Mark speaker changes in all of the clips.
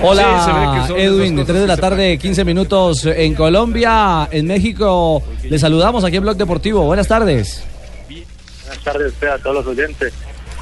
Speaker 1: Hola,
Speaker 2: Sí,
Speaker 1: Edwin,
Speaker 2: dos
Speaker 1: de 3 de la tarde, 15 minutos en Colombia, en México. Les saludamos aquí en Blog Deportivo. Buenas tardes.
Speaker 3: Buenas tardes usted, a todos los oyentes.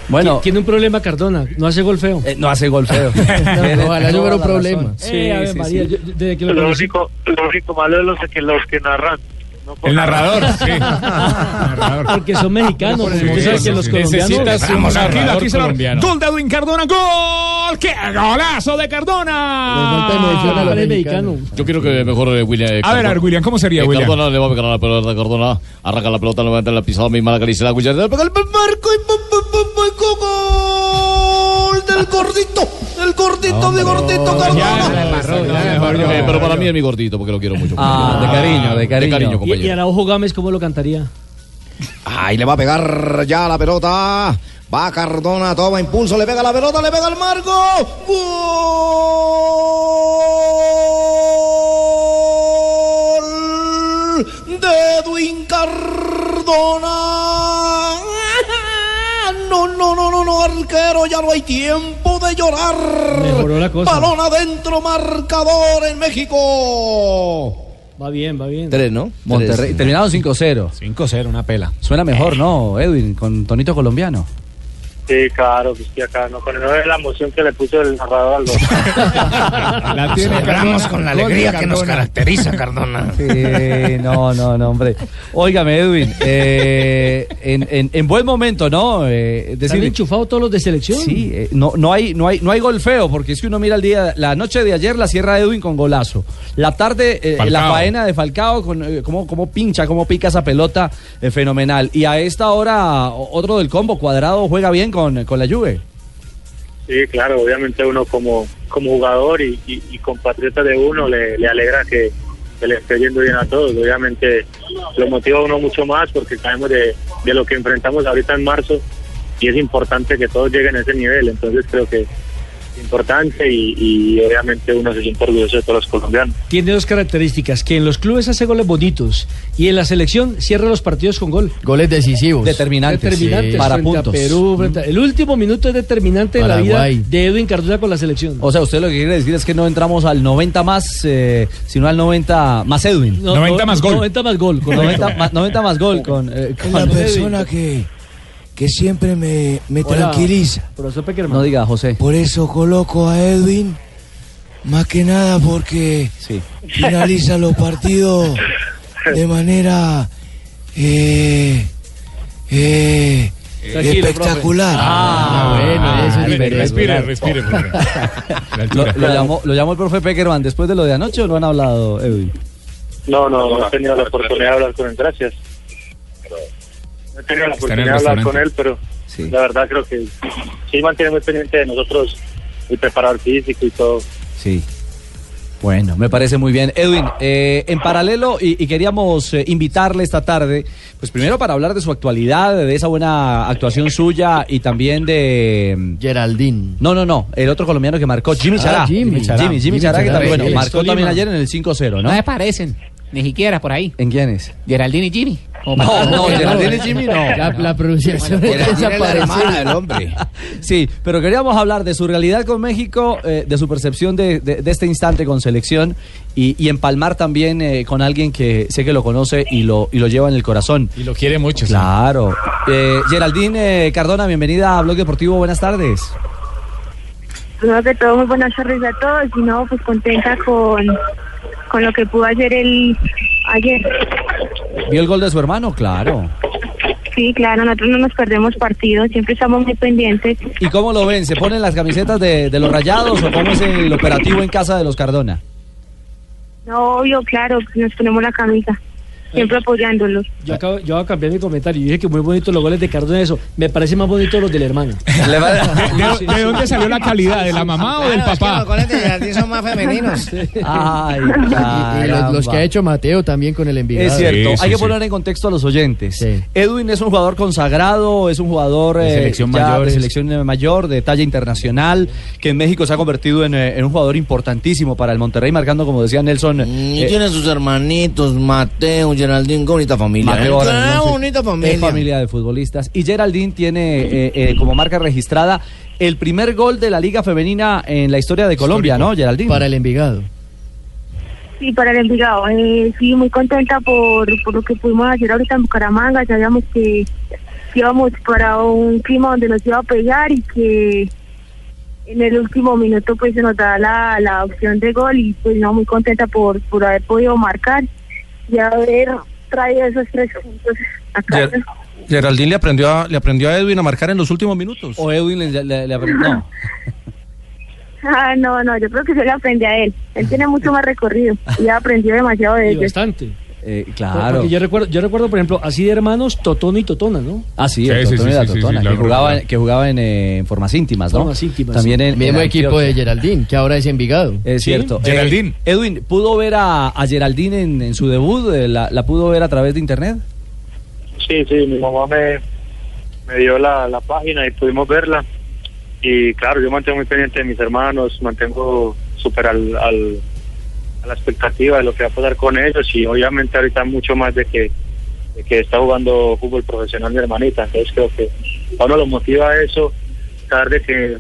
Speaker 1: Bueno,
Speaker 2: Tiene un problema Cardona, no hace gol feo.
Speaker 1: eh, no hace gol feo.
Speaker 4: ojalá yo fuera un problema.
Speaker 1: Sí,
Speaker 2: Eh, Ave
Speaker 1: sí,
Speaker 2: María,
Speaker 1: sí.
Speaker 2: yo- desde que lo
Speaker 3: Lo único, lo único malo es los que, los que narran. No
Speaker 5: El narrador, sí. El narrador.
Speaker 2: porque son mexicanos, porque usted sabe que los colombianos...
Speaker 5: Necesitas un
Speaker 4: Vamos, aquí, aquí se lo-
Speaker 5: colombiano. Gol de Edwin Cardona, gol. ¡Qué golazo de
Speaker 4: Le falta
Speaker 5: Cardona!
Speaker 4: emoción a los
Speaker 2: es
Speaker 4: mexicanos.
Speaker 2: mexicano.
Speaker 6: Yo quiero que mejor eh, William. eh,
Speaker 5: A ver, a ver,
Speaker 6: Cardona-
Speaker 5: William, ¿cómo sería,
Speaker 6: eh,
Speaker 5: William?
Speaker 6: Cardona le va a pegar la pelota a Cardona. Arranca la pelota, levanta la pisada, misma la acaricia la William. Le pega el marco y gordito de gordito Cardona. pero para mí es mi gordito porque lo quiero mucho.
Speaker 1: Ah, de cariño, de cariño.
Speaker 2: Y, y
Speaker 6: compañero.
Speaker 2: Araujo Gámez, ¿cómo lo cantaría?
Speaker 4: Ahí le va a pegar ya la pelota. Va Cardona, toma impulso, le pega la pelota, le pega el marco. Gol de Edwin Cardona. No, no, no, no, no, arquero, ya no hay tiempo de llorar.
Speaker 2: Mejoró la cosa.
Speaker 4: Balón adentro, marcador en México.
Speaker 2: Va bien, va bien.
Speaker 4: Tres, ¿no?
Speaker 1: Monterrey, terminaron 5-0.
Speaker 5: 5-0, una pela.
Speaker 1: Suena mejor, ¿no, Edwin? Con tonito colombiano.
Speaker 3: Sí, claro, que estoy acá. No, con no es la emoción que le puso el narrador al gol.
Speaker 5: La tiene
Speaker 4: Celebramos con la alegría que nos caracteriza, Cardona.
Speaker 1: Sí, no, no, no, hombre. Óigame, Edwin, eh, en, en- en buen momento, ¿no? Eh, es
Speaker 2: ¿Están
Speaker 1: decir,
Speaker 2: enchufados todos los de selección?
Speaker 1: Sí, eh, no, no, hay, no, hay, no hay gol feo, porque es que uno mira el día, la noche de ayer la cierra Edwin con golazo. La tarde, eh, la faena de Falcao, con eh, cómo, cómo pincha, cómo pica esa pelota, eh, fenomenal. Y a esta hora, otro del combo, cuadrado, juega bien con, con la Juve.
Speaker 3: Sí, claro, obviamente uno como, como jugador y, y, y compatriota de uno le, le alegra que, que le esté yendo bien a todos. Obviamente lo motiva a uno mucho más porque sabemos de, de lo que enfrentamos ahorita en marzo y es importante que todos lleguen a ese nivel. Entonces creo que importante y, y obviamente uno se siente orgulloso de todos los colombianos.
Speaker 2: Tiene dos características, que en los clubes hace goles bonitos y en la selección cierra los partidos con gol.
Speaker 4: Goles decisivos.
Speaker 1: Determinantes.
Speaker 2: Determinantes
Speaker 1: Sí. Para puntos.
Speaker 2: a Perú, frente a- el último minuto es determinante en la vida de Edwin Cardona con la selección.
Speaker 1: O sea, usted lo que quiere decir es que no entramos al 90 más, eh, sino al 90 más Edwin.
Speaker 2: No,
Speaker 5: 90
Speaker 2: no,
Speaker 5: más gol.
Speaker 2: 90 más gol. correcto.
Speaker 1: 90, más, 90 más gol con, eh, con
Speaker 4: La
Speaker 1: Edwin.
Speaker 4: persona que, que siempre me, me
Speaker 2: Hola,
Speaker 4: tranquiliza.
Speaker 2: Profesor Peckerman.
Speaker 1: No diga, José.
Speaker 4: Por eso coloco a Edwin, más que nada porque
Speaker 1: Sí.
Speaker 4: finaliza los partidos de manera eh, eh, espectacular.
Speaker 1: Ah,
Speaker 2: bueno, eso es
Speaker 5: Respire, respire, respire. La
Speaker 1: Lo, lo llamó, lo llamó el profe Peckerman después de lo de anoche o no han hablado, Edwin?
Speaker 3: No, no, no he tenido la oportunidad de hablar con él, gracias. No he tenido la oportunidad de hablar con él, pero
Speaker 1: Sí.
Speaker 3: la verdad creo que sí mantiene muy pendiente de nosotros el preparador físico y todo.
Speaker 1: Sí. Bueno, me parece muy bien. Edwin, eh, en paralelo, y, y queríamos eh, invitarle esta tarde, pues primero para hablar de su actualidad, de esa buena actuación suya y también de... mm,
Speaker 4: Geraldine.
Speaker 1: No, no, no, el otro colombiano que marcó, Jimmy Chará.
Speaker 4: Ah, Jimmy.
Speaker 1: Jimmy, Jimmy,
Speaker 4: Jimmy
Speaker 1: Chará, que
Speaker 4: Chará,
Speaker 1: también, bueno, marcó
Speaker 2: Tolima.
Speaker 1: también ayer en el 5-0, ¿no?
Speaker 7: No me parecen, ni siquiera por ahí.
Speaker 1: ¿En quiénes?
Speaker 7: Geraldine y Jimmy.
Speaker 1: No, no, Geraldine y Jimmy no.
Speaker 4: La, la pronunciación es desaparecida. hombre.
Speaker 1: Sí, pero queríamos hablar de su realidad con México, eh, de su percepción de, de- de este instante con selección y, y empalmar también eh, con alguien que sé que lo conoce y lo, y lo lleva en el corazón.
Speaker 5: Y lo quiere mucho. sí.
Speaker 1: Claro. Eh, Geraldine eh, Cardona, bienvenida a Blog Deportivo, buenas tardes.
Speaker 8: Primero que todo, muy buenas tardes a todos. Y no, pues contenta con, con lo que pudo hacer el ayer.
Speaker 1: ¿Vio el gol de su hermano? Claro.
Speaker 8: Sí, claro, nosotros no nos perdemos partidos, siempre estamos muy pendientes.
Speaker 1: ¿Y cómo lo ven? ¿Se ponen las camisetas de, de los rayados o cómo es el operativo en casa de los Cardona?
Speaker 8: No, obvio, claro, nos ponemos la camisa. Siempre apoyándolos.
Speaker 2: Yo, acabo, yo voy a cambiar mi comentario. Yo dije que muy bonitos los goles de Cardona. Eso me parece más bonito los del hermano.
Speaker 5: ¿De, de dónde salió la calidad? ¿De la mamá o del
Speaker 4: Claro, es que
Speaker 5: papá?
Speaker 4: los goles de son más femeninos.
Speaker 1: Ay,
Speaker 9: Y los, los que ha hecho Mateo también con el Envigado.
Speaker 1: Es cierto,
Speaker 5: Sí, sí,
Speaker 1: hay que
Speaker 5: sí.
Speaker 1: poner en contexto a los oyentes. Edwin es un jugador consagrado, es un jugador
Speaker 9: De
Speaker 1: eh,
Speaker 9: selección
Speaker 1: ya
Speaker 9: mayores.
Speaker 1: de selección mayor, de talla internacional, que en México se ha convertido en, eh, en un jugador importantísimo para el Monterrey, marcando, como decía Nelson,
Speaker 4: Y
Speaker 1: eh,
Speaker 4: tiene sus hermanitos, Mateo, Geraldín, qué bonita familia. ¿eh? bonita
Speaker 1: es
Speaker 4: familia.
Speaker 1: familia de futbolistas. Y Geraldine tiene eh, eh, como marca registrada el primer gol de la Liga Femenina en la historia de Colombia, ¿no, Geraldine?
Speaker 9: Para el Envigado.
Speaker 8: Sí, para el Envigado. Eh, sí, muy contenta por, por lo que pudimos hacer ahorita en Bucaramanga. Sabíamos que íbamos para un clima donde nos iba a pegar y que en el último minuto pues se nos da la, la opción de gol y pues no, muy contenta por, por haber podido marcar y haber traído esos tres puntos a casa.
Speaker 10: Ger- Geraldine le aprendió, a, le aprendió a Edwin a marcar en los últimos minutos.
Speaker 1: O Edwin le, le- le aprendió. No.
Speaker 8: Ah, no, no, yo creo que se le aprende a él. Él tiene mucho más recorrido y ha aprendido demasiado de
Speaker 2: Y
Speaker 8: ellos.
Speaker 2: bastante.
Speaker 1: Eh, claro.
Speaker 2: Porque yo recuerdo, yo recuerdo, por ejemplo, así de hermanos, Totón y Totona, ¿no?
Speaker 1: Ah, sí,
Speaker 2: Sí,
Speaker 1: el
Speaker 2: sí,
Speaker 1: Totón
Speaker 2: sí,
Speaker 1: y la
Speaker 2: sí, sí,
Speaker 1: Totona,
Speaker 2: sí,
Speaker 1: que, jugaba, que jugaba en, eh, en formas íntimas, ¿no?
Speaker 2: Formas íntimas,
Speaker 1: También
Speaker 2: sí.
Speaker 1: en,
Speaker 9: Mismo
Speaker 1: en
Speaker 9: equipo de Geraldine, que ahora es Envigado.
Speaker 1: Es cierto.
Speaker 9: Geraldine.
Speaker 1: Eh, Edwin, ¿pudo ver a, a Geraldine en, en su debut? Eh, ¿La, la pudo ver a través de internet?
Speaker 3: Sí, sí, mi mamá me, me dio la, la página y pudimos verla. Y claro, yo mantengo muy pendiente de mis hermanos, mantengo súper al, al- a la expectativa de lo que va a pasar con ellos y obviamente ahorita mucho más de que, de que está jugando fútbol profesional mi hermanita. Entonces creo que a uno lo motiva eso, saber de que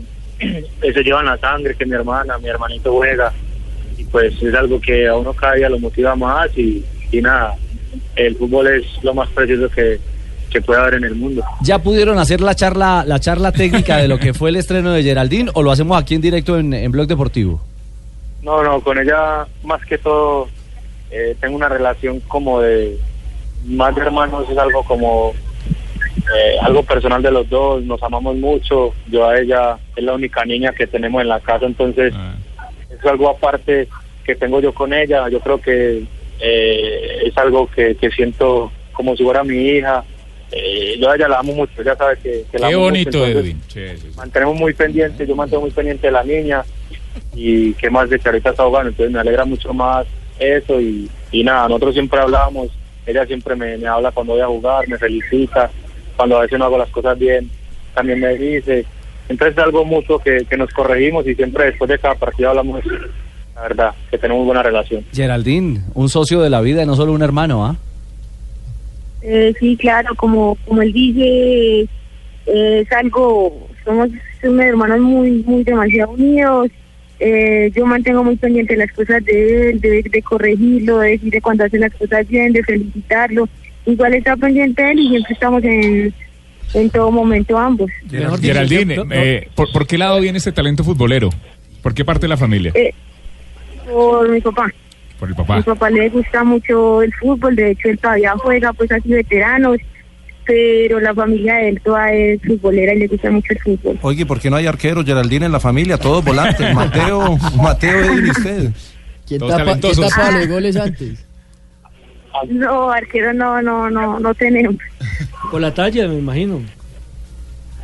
Speaker 3: se llevan la sangre, que mi hermana, mi hermanito juega y pues es algo que a uno cada día lo motiva más y, y nada, el fútbol es lo más precioso que, que puede haber en el mundo.
Speaker 1: ¿Ya pudieron hacer la charla, la charla técnica de lo que fue el estreno de Geraldine o lo hacemos aquí en directo en, en Blog Deportivo?
Speaker 3: No, no, con ella más que todo eh, tengo una relación como de más de hermanos, es algo como eh, algo personal de los dos, nos amamos mucho, yo a ella es la única niña que tenemos en la casa, entonces es algo aparte que tengo yo con ella, yo creo que eh, es algo que, que siento como si fuera mi hija, eh, yo a ella la amo mucho, ella sabe que, que la
Speaker 5: Qué
Speaker 3: amo mucho,
Speaker 5: bonito,
Speaker 3: entonces,
Speaker 5: Edwin. Sí, sí, sí.
Speaker 3: mantenemos muy pendiente, yo mantengo muy pendiente de la niña y qué más de que ahorita está jugando, entonces me alegra mucho más eso y, y nada, nosotros siempre hablábamos, ella siempre me, me habla cuando voy a jugar, me felicita, cuando a veces no hago las cosas bien, también me dice, entonces es algo mutuo que, que nos corregimos y siempre después de cada partido hablamos, la verdad, que tenemos buena relación.
Speaker 1: Geraldine, un socio de la vida y no solo un hermano, ¿ah?
Speaker 8: Eh, sí, claro, como, como él dice, eh, es algo, somos unos hermanos muy, muy demasiado unidos. Eh, yo mantengo muy pendiente las cosas de él, de, de corregirlo, de decirle cuando hace las cosas bien, de felicitarlo. Igual está pendiente de él y siempre estamos en, en todo momento ambos.
Speaker 5: Geraldine, eh, ¿por, por qué lado viene este talento futbolero? ¿Por qué parte de la familia?
Speaker 8: Eh, por mi papá.
Speaker 5: Por el
Speaker 8: A mi
Speaker 5: papá.
Speaker 8: papá le gusta mucho el fútbol, de hecho él todavía juega, pues así veteranos, pero la familia de él toda es futbolera y le gusta mucho el fútbol.
Speaker 10: Oye, ¿por qué no hay arqueros, Geraldine, en la familia? Todos volantes. Mateo, Mateo, Edwin y usted.
Speaker 9: ¿Quién
Speaker 10: Todos
Speaker 9: tapa, ¿quién
Speaker 10: talentosos.
Speaker 9: tapa los goles antes?
Speaker 8: No, arquero no, no, no, no tenemos.
Speaker 2: Por la talla, me imagino.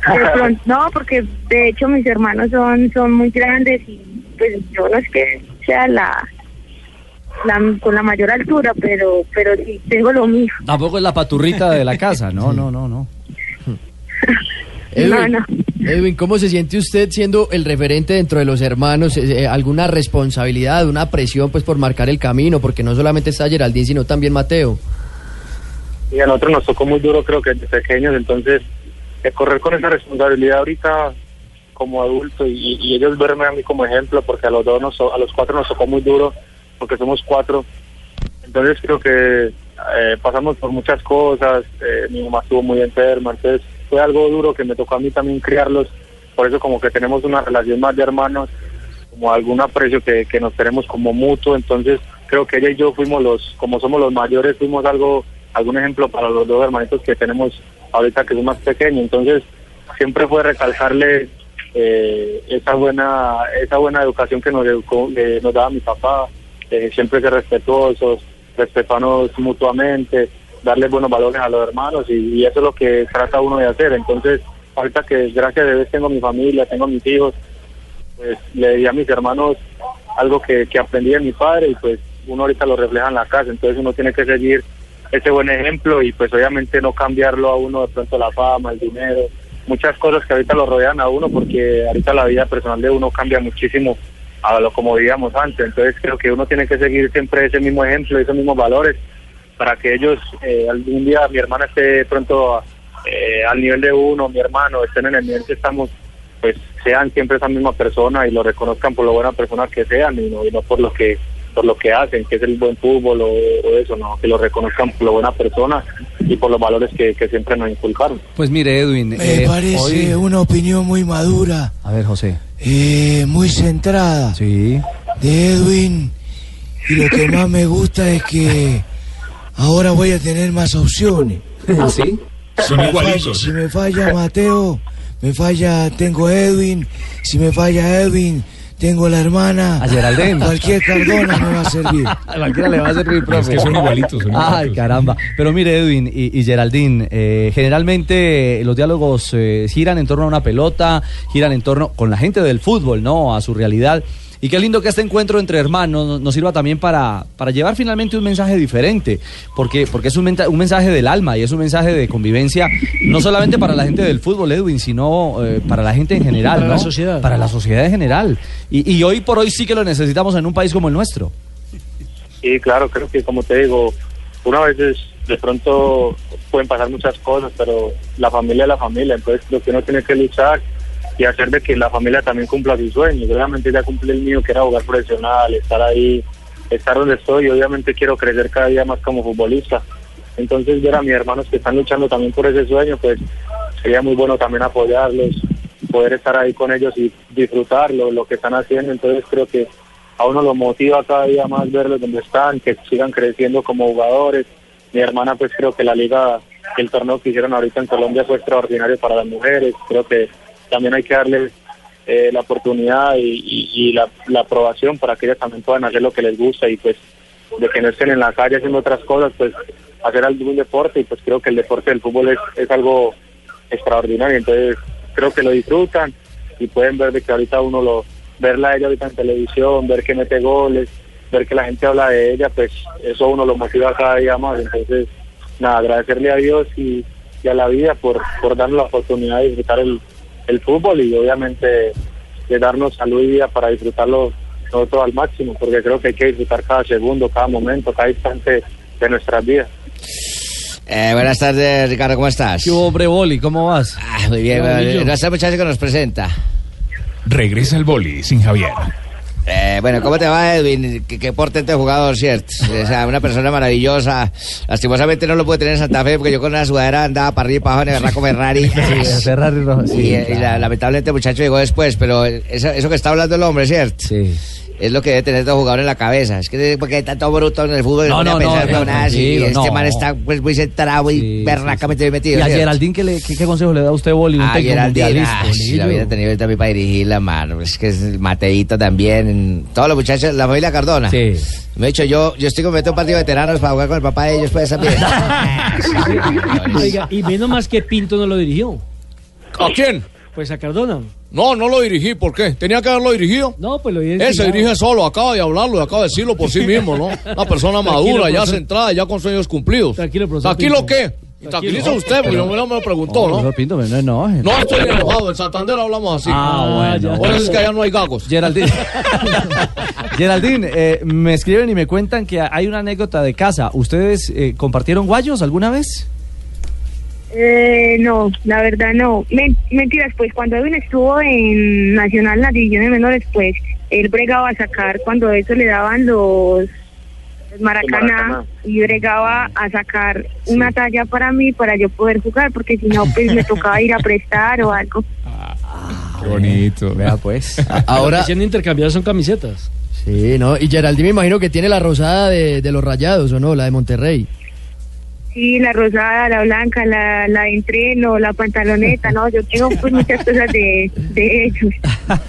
Speaker 8: Pronto- no, porque de hecho mis hermanos son, son muy grandes y pues yo no es que sea la, la con la mayor altura, pero, pero sí tengo lo mío.
Speaker 1: Tampoco es la paturrita de la casa, no, no, no, no.
Speaker 9: Edwin,
Speaker 8: No, no.
Speaker 9: Edwin, ¿cómo se siente usted siendo el referente dentro de los hermanos? Eh, eh, ¿Alguna responsabilidad, una presión pues por marcar el camino? Porque no solamente está Geraldine, sino también Mateo.
Speaker 3: Y a nosotros nos tocó muy duro, creo que desde pequeños, entonces eh, correr con esa responsabilidad ahorita como adulto y, y ellos verme a mí como ejemplo, porque a los dos, nos, a los cuatro nos tocó muy duro, porque somos cuatro. Entonces creo que eh, pasamos por muchas cosas, eh, mi mamá estuvo muy enferma, entonces fue algo duro que me tocó a mí también criarlos, por eso como que tenemos una relación más de hermanos, como algún aprecio que, que nos tenemos como mutuo, entonces creo que ella y yo fuimos los, como somos los mayores, fuimos algo, algún ejemplo para los dos hermanitos que tenemos ahorita que son más pequeños, entonces siempre fue recalcarle eh, esa buena esa buena educación que nos eh, nos daba mi papá, eh, siempre ser respetuosos, respetarnos mutuamente, darle buenos valores a los hermanos y, eso es lo que trata uno de hacer. Entonces, ahorita que gracias a Dios tengo mi familia, tengo mis hijos, pues le di a mis hermanos algo que, que aprendí de mi padre y pues uno ahorita lo refleja en la casa, entonces uno tiene que seguir ese buen ejemplo y pues obviamente no cambiarlo a uno de pronto la fama, el dinero, muchas cosas que ahorita lo rodean a uno porque ahorita la vida personal de uno cambia muchísimo a lo como vivíamos antes, entonces creo que uno tiene que seguir siempre ese mismo ejemplo, esos mismos valores para que ellos eh, algún día mi hermana esté pronto eh, al nivel de uno, mi hermano, estén en el nivel que estamos, pues sean siempre esa misma persona y lo reconozcan por lo buena persona que sean y no, y no por lo que por lo que hacen, que es el buen fútbol o, o eso, no, que lo reconozcan por lo buena persona y por los valores que, que siempre nos inculcaron.
Speaker 1: Pues mire, Edwin.
Speaker 11: Me
Speaker 1: eh,
Speaker 11: parece
Speaker 1: hoy-
Speaker 11: una opinión muy madura,
Speaker 1: A ver, José.
Speaker 11: Eh, muy centrada
Speaker 1: Sí.
Speaker 11: de Edwin. Y lo que más me gusta es que ahora voy a tener más opciones.
Speaker 1: ¿Ah, sí?
Speaker 5: Son igualitos.
Speaker 11: si me falla Mateo, me falla, tengo Edwin. Si me falla Edwin, tengo la hermana.
Speaker 1: A Geraldine.
Speaker 11: Cualquier Cardona me va a servir.
Speaker 1: A cualquiera le va a servir, profe.
Speaker 5: Es que son igualitos, son
Speaker 1: Ay, caramba. Pero mire, Edwin y, y Geraldine, eh, generalmente los diálogos eh, giran en torno a una pelota, giran en torno con la gente del fútbol, ¿no? A su realidad. Y qué lindo que este encuentro entre hermanos nos- nos sirva también para, para llevar finalmente un mensaje diferente, porque, porque es un, menta- un mensaje del alma y es un mensaje de convivencia, no solamente para la gente del fútbol, Edwin, sino eh, para la gente en general,
Speaker 2: Para la sociedad.
Speaker 1: Para la sociedad en general. Y, y hoy por hoy sí que lo necesitamos en un país como el nuestro.
Speaker 3: Sí, claro, creo que como te digo, una veces de pronto pueden pasar muchas cosas, pero la familia es la familia, entonces lo que uno tiene que luchar y hacer de que la familia también cumpla sus sueños. Obviamente ya cumplí el mío, que era jugar profesional, estar ahí, estar donde estoy, obviamente quiero crecer cada día más como futbolista. Entonces ver a mis hermanos que están luchando también por ese sueño, pues sería muy bueno también apoyarlos, poder estar ahí con ellos y disfrutarlo, lo que están haciendo. Entonces creo que a uno lo motiva cada día más verlos donde están, que sigan creciendo como jugadores. Mi hermana, pues creo que la liga, el torneo que hicieron ahorita en Colombia fue extraordinario para las mujeres. Creo que también hay que darles eh, la oportunidad y, la, la aprobación para que ellas también puedan hacer lo que les gusta y pues de que no estén en la calle haciendo otras cosas, pues hacer algún deporte y pues creo que el deporte del fútbol es, es algo extraordinario, entonces creo que lo disfrutan y pueden ver de que ahorita uno lo, verla a ella ahorita en televisión, ver que mete goles, ver que la gente habla de ella, pues eso uno lo motiva cada día más, entonces nada, agradecerle a Dios y, y a la vida por, por darnos la oportunidad de disfrutar el, el fútbol y obviamente de darnos salud y vida para disfrutarlo nosotros al máximo, porque creo que hay que disfrutar cada segundo, cada momento, cada instante de nuestras vidas.
Speaker 4: Eh, buenas tardes, Ricardo, ¿cómo estás?
Speaker 1: ¿Qué hombre, Boli? ¿Cómo vas?
Speaker 4: Ah, muy bien, nuestra muchacha que nos presenta.
Speaker 5: Regresa el boli sin Javier.
Speaker 4: Eh, bueno, ¿cómo te va, Edwin? Qué, qué portente jugador, ¿cierto? O sea, una persona maravillosa. Lastimosamente no lo puede tener en Santa Fe porque yo con una sudadera andaba para arriba y para abajo en el Ferrari.
Speaker 1: Sí, Ferrari rojo, sí,
Speaker 4: y, eh, y la- lamentablemente el muchacho llegó después, pero eso, eso que está hablando el hombre, ¿cierto?
Speaker 1: Sí.
Speaker 4: Es lo que debe tener todo jugador en la cabeza. Es que porque hay tanto bruto en el fútbol,
Speaker 1: No,
Speaker 4: no,
Speaker 1: no,
Speaker 4: a pensar
Speaker 1: no, tranquilo,
Speaker 4: este
Speaker 1: no.
Speaker 4: man está pues muy centrado y
Speaker 1: Sí,
Speaker 4: berracamente metido.
Speaker 1: ¿Y a. Geraldine qué, le- qué, qué consejo le da usted, Boli? Un
Speaker 4: Ah,
Speaker 1: técnico
Speaker 4: Geraldine,
Speaker 1: mundialista.
Speaker 4: ah, si la hubiera tenido también para dirigirla, mano. Es que es el Mateito también. Todos los muchachos, la familia Cardona.
Speaker 1: Sí.
Speaker 4: Me he dicho, yo, yo estoy cometiendo un partido de veteranos para jugar con el papá de ellos, pues también.
Speaker 2: Oiga, y menos más que Pinto no lo dirigió.
Speaker 6: ¿A quién?
Speaker 2: Pues a Cardona.
Speaker 6: No, no lo dirigí. ¿Por qué? ¿Tenía que haberlo dirigido?
Speaker 2: No, pues lo
Speaker 6: Él se dirige solo, acaba de hablarlo y acaba de decirlo por sí mismo, ¿no? Una persona madura, ya centrada, ya con sueños cumplidos.
Speaker 2: Tranquilo, profesor
Speaker 6: ¿Tranquilo qué? Tranquiliza usted, porque no me lo preguntó, ¿no?
Speaker 1: profesor Pinto, no enoje.
Speaker 6: No estoy enojado, en Santander hablamos así.
Speaker 1: Ah, bueno.
Speaker 6: Por eso es que allá no hay gagos.
Speaker 1: Geraldine, Geraldine eh, me escriben y me cuentan que hay una anécdota de casa. ¿Ustedes eh, compartieron guayos alguna vez?
Speaker 8: Eh, no, la verdad no. Men- mentiras, pues cuando Edwin estuvo en Nacional, en las divisiones menores, pues él bregaba a sacar cuando eso le daban los, los maracaná,
Speaker 3: Maracaná.
Speaker 8: y bregaba a sacar una talla para mí para yo poder jugar, porque si no, pues me tocaba ir a prestar o algo.
Speaker 5: Qué bonito.
Speaker 1: Vea pues.
Speaker 2: Ahora
Speaker 9: Ahora,
Speaker 2: siendo intercambiadas son camisetas.
Speaker 9: sí, ¿no? Y Geraldine me imagino que tiene la rosada de, de los rayados, ¿o no? La de Monterrey.
Speaker 8: Sí, la rosada, la blanca, la, la de entreno, la pantaloneta, no, yo tengo pues muchas cosas de, de ellos.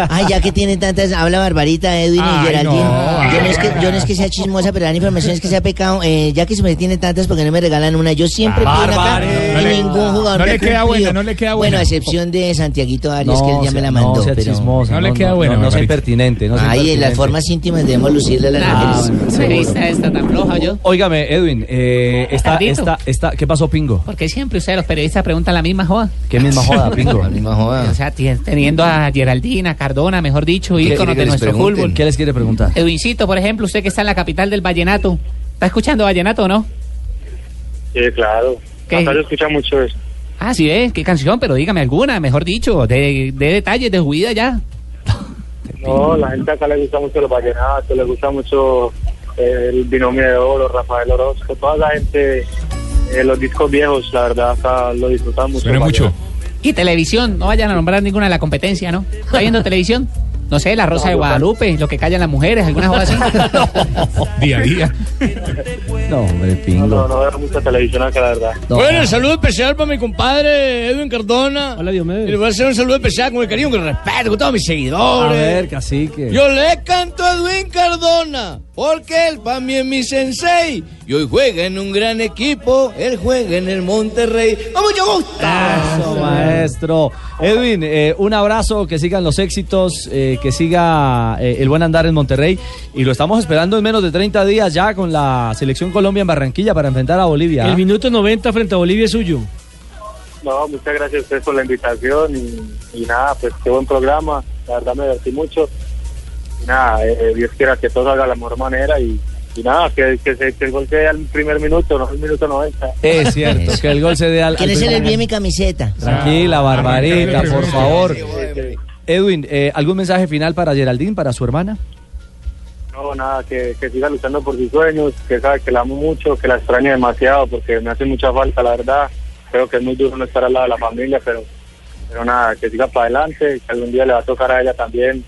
Speaker 12: Ay, ya que tiene tantas, habla Barbarita, Edwin
Speaker 8: Ay,
Speaker 12: y Geraldine.
Speaker 8: no.
Speaker 12: yo, no es que, yo no es que sea chismosa, pero la información es que sea pecado. Eh, ya que se me tiene tantas, porque no me regalan una? Yo siempre pido y
Speaker 5: No le-
Speaker 12: ningún jugador
Speaker 5: no le queda
Speaker 12: cumplido.
Speaker 5: buena, no le queda buena.
Speaker 12: Bueno, a excepción de Santiaguito Arias,
Speaker 1: No,
Speaker 12: que él ya me la
Speaker 1: no
Speaker 12: mandó.
Speaker 1: sea
Speaker 12: pero...
Speaker 1: chismosa,
Speaker 5: No le queda buena,
Speaker 1: No, no sea impertinente. No sea
Speaker 12: Ay, en las formas íntimas debemos lucirle a las
Speaker 1: Ah,
Speaker 12: mujeres.
Speaker 7: esta tan floja yo.
Speaker 1: Óigame, Edwin, eh, esta, esta, esta, ¿qué pasó, Pingo?
Speaker 7: Porque siempre ustedes los periodistas preguntan la misma joda.
Speaker 1: ¿Qué misma joda, Pingo?
Speaker 12: La misma joda.
Speaker 7: O sea, teniendo a Geraldina, Cardona, mejor dicho,
Speaker 1: ¿Qué-
Speaker 7: íconos de nuestro fútbol.
Speaker 1: ¿Qué les quiere preguntar?
Speaker 7: Edwincito, por ejemplo, usted que está en la capital del vallenato. ¿Está escuchando vallenato o no?
Speaker 3: Sí, claro.
Speaker 7: ¿Qué?
Speaker 3: Nazario escucha mucho eso.
Speaker 7: Ah, sí, ¿eh? ¿Qué canción? Pero dígame alguna, mejor dicho, de, de detalles, de su vida ya.
Speaker 3: No, la gente acá le gusta mucho los vallenatos, le gusta mucho el binomio de oro, Rafael Orozco, toda la gente, eh, los discos viejos, la verdad, acá lo disfrutan mucho.
Speaker 5: Mucho.
Speaker 7: Y televisión, no vayan a nombrar ninguna de la competencia, ¿no? ¿Está viendo televisión? No sé, La Rosa
Speaker 3: No,
Speaker 7: de Guadalupe, lo que callan las mujeres, alguna cosa así.
Speaker 5: Día a día.
Speaker 1: No, hombre,
Speaker 3: No,
Speaker 1: Pingo.
Speaker 3: no, no veo mucha televisión acá, la verdad.
Speaker 1: No.
Speaker 6: Bueno, el saludo especial para mi compadre Edwin Cardona.
Speaker 2: Hola, Diomedes.
Speaker 6: Y le voy a hacer un saludo especial con el cariño, con el respeto, con todos mis
Speaker 1: A
Speaker 6: seguidores.
Speaker 1: ver, cacique.
Speaker 6: Yo le canto a Edwin Cardona, porque él para mí es mi sensei. Y hoy juega en un gran equipo, él juega en el Monterrey. ¡Con mucho gusto!
Speaker 1: Eso, maestro. Edwin, eh, un abrazo, que sigan los éxitos, eh, que siga eh, el buen andar en Monterrey. Y lo estamos esperando en menos de 30 días ya con la selección Colombia en Barranquilla para enfrentar a Bolivia.
Speaker 2: El minuto 90 frente a Bolivia es suyo.
Speaker 3: No, muchas gracias a ustedes por la invitación y, y nada, pues qué buen programa, la verdad me divertí mucho. Y nada, eh, Dios quiera que todo salga de la mejor manera y, y nada, que, que, se, que el gol sea al primer minuto, no al minuto 90.
Speaker 1: Es cierto, que el gol se dé al.
Speaker 12: ¿Quién se le envíe mi camiseta?
Speaker 1: Tranquila, Barbarita,
Speaker 5: Arrancar
Speaker 1: por favor.
Speaker 3: Eh,
Speaker 1: Edwin, eh, ¿algún mensaje final para Geraldine, para su hermana?
Speaker 3: No, nada, que, que siga luchando por sus sueños, que sabe que la amo mucho, que la extraño demasiado porque me hace mucha falta, la verdad. Creo que es muy duro no estar al lado de la familia, pero, pero nada, que siga para adelante, que algún día le va a tocar a ella también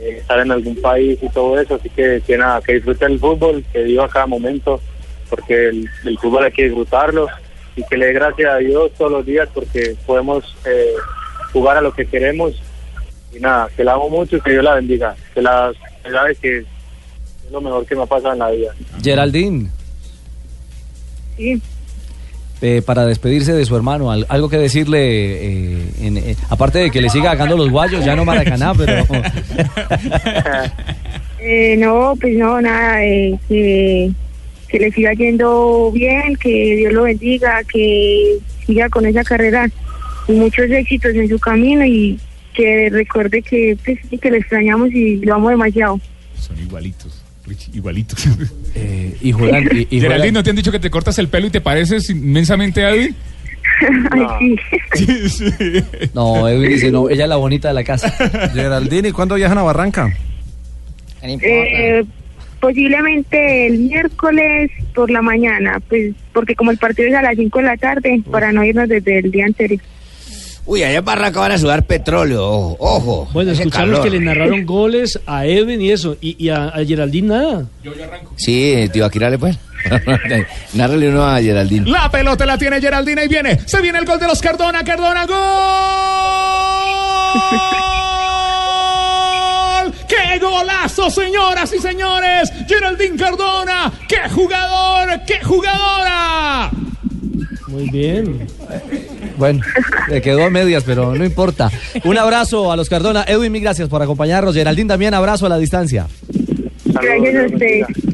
Speaker 3: eh, estar en algún país y todo eso. Así que, que nada, que disfrute el fútbol, que viva cada momento, porque el, el fútbol hay que disfrutarlo y que le dé gracias a Dios todos los días porque podemos eh, jugar a lo que queremos. Y nada, que la amo mucho y que Dios la bendiga. Que la que sabe que es lo mejor que me ha pasado en la vida.
Speaker 1: Geraldine,
Speaker 8: Sí.
Speaker 1: Eh, para despedirse de su hermano, al- algo que decirle, eh, en- eh, aparte de que le siga sacando los guayos, ya no Maracaná, pero...
Speaker 8: Eh, no, pues no, nada, eh, que, que le siga yendo bien, que Dios lo bendiga, que siga con esa carrera y muchos éxitos en su camino y que recuerde que, pues, que lo extrañamos y lo amo demasiado.
Speaker 5: Son igualitos. Igualitos.
Speaker 1: Eh, y juegan... Y, y juegan-
Speaker 5: Geraldine, ¿no te han dicho que te cortas el pelo y te pareces inmensamente a Edwin?
Speaker 8: Ay, sí.
Speaker 1: No, Edwin dice, no, ella es la bonita de la casa.
Speaker 10: Geraldine, ¿y cuándo viajan a Barranca?
Speaker 8: Eh, posiblemente el miércoles por la mañana, pues porque como el partido es a las 5 de la tarde, para no irnos desde el día anterior.
Speaker 6: Uy, allá en Barranca van a sudar petróleo, ojo. ojo
Speaker 2: Bueno, escuchamos
Speaker 6: calor.
Speaker 2: que le narraron goles a Edwin y eso, y, y a, a Geraldine nada.
Speaker 6: Sí, tío, aquí dale pues. Nárrele uno a Geraldine.
Speaker 5: La pelota la tiene Geraldina y viene. Se viene el gol de los Cardona. Cardona, gol. ¡Qué golazo, señoras y señores! Geraldine Cardona. ¡Qué jugador! ¡Qué jugadora!
Speaker 2: Muy bien.
Speaker 1: Bueno, le quedó a medias, pero no importa. Un abrazo a los Cardona. Edwin, mil gracias por acompañarnos. Geraldine, también abrazo a la distancia.
Speaker 8: Gracias a.